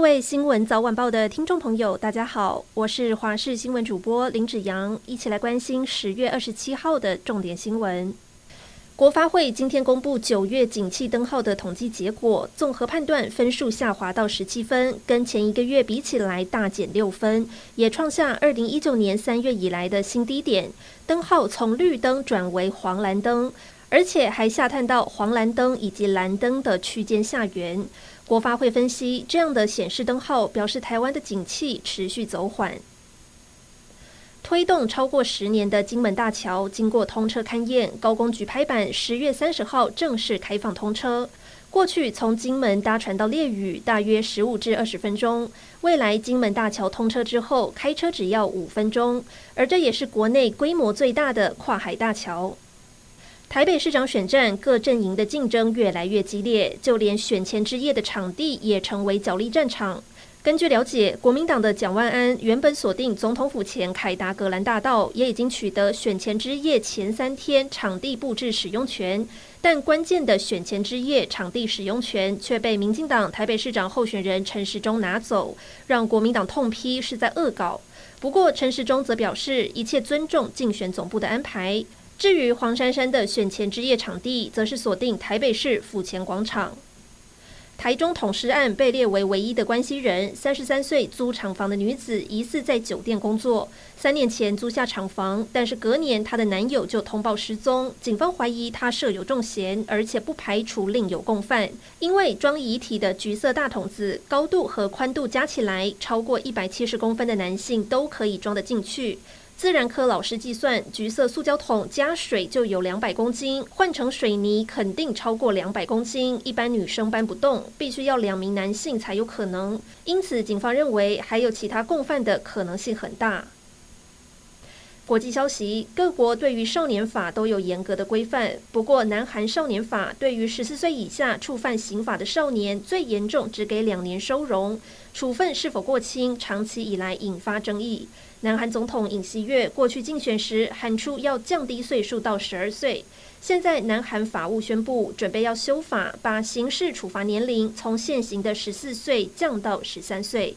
各位新闻早晚报的听众朋友，大家好，我是华视新闻主播林子扬，一起来关心十月二十七号的重点新闻。国发会今天公布九月景气灯号的统计结果，综合判断分数下滑到十七分，跟前一个月比起来大减六分，也创下二零一九年三月以来的新低点。灯号从绿灯转为黄蓝灯，而且还下探到黄蓝灯以及蓝灯的区间下缘。国发会分析，这样的显示灯号表示台湾的景气持续走缓。推动超过十年的金门大桥经过通车勘验，高工局拍板，十月三十号正式开放通车。过去从金门搭船到烈屿大约十五至二十分钟，未来金门大桥通车之后，开车只要五分钟，而这也是国内规模最大的跨海大桥。台北市长选战，各阵营的竞争越来越激烈，就连选前之夜的场地也成为角力战场。根据了解，国民党的蒋万安原本锁定总统府前凯达格兰大道，也已经取得选前之夜前三天场地布置使用权，但关键的选前之夜场地使用权却被民进党台北市长候选人陈时中拿走，让国民党痛批是在恶搞。不过陈时中则表示，一切尊重竞选总部的安排。至于黄珊珊的选前之夜场地，则是锁定台北市府前广场。台中捅尸案被列为唯一的关系人，三十三岁租厂房的女子疑似在酒店工作，三年前租下厂房，但是隔年她的男友就通报失踪，警方怀疑她设有重嫌，而且不排除另有共犯，因为装遗体的橘色大桶子高度和宽度加起来超过一百七十公分的男性都可以装得进去。自然科老师计算，橘色塑胶桶加水就有两百公斤，换成水泥肯定超过两百公斤，一般女生搬不动，必须要两名男性才有可能。因此，警方认为还有其他共犯的可能性很大。国际消息：各国对于少年法都有严格的规范。不过，南韩少年法对于十四岁以下触犯刑法的少年，最严重只给两年收容，处分是否过轻，长期以来引发争议。南韩总统尹锡悦过去竞选时喊出要降低岁数到十二岁，现在南韩法务宣布准备要修法，把刑事处罚年龄从现行的十四岁降到十三岁。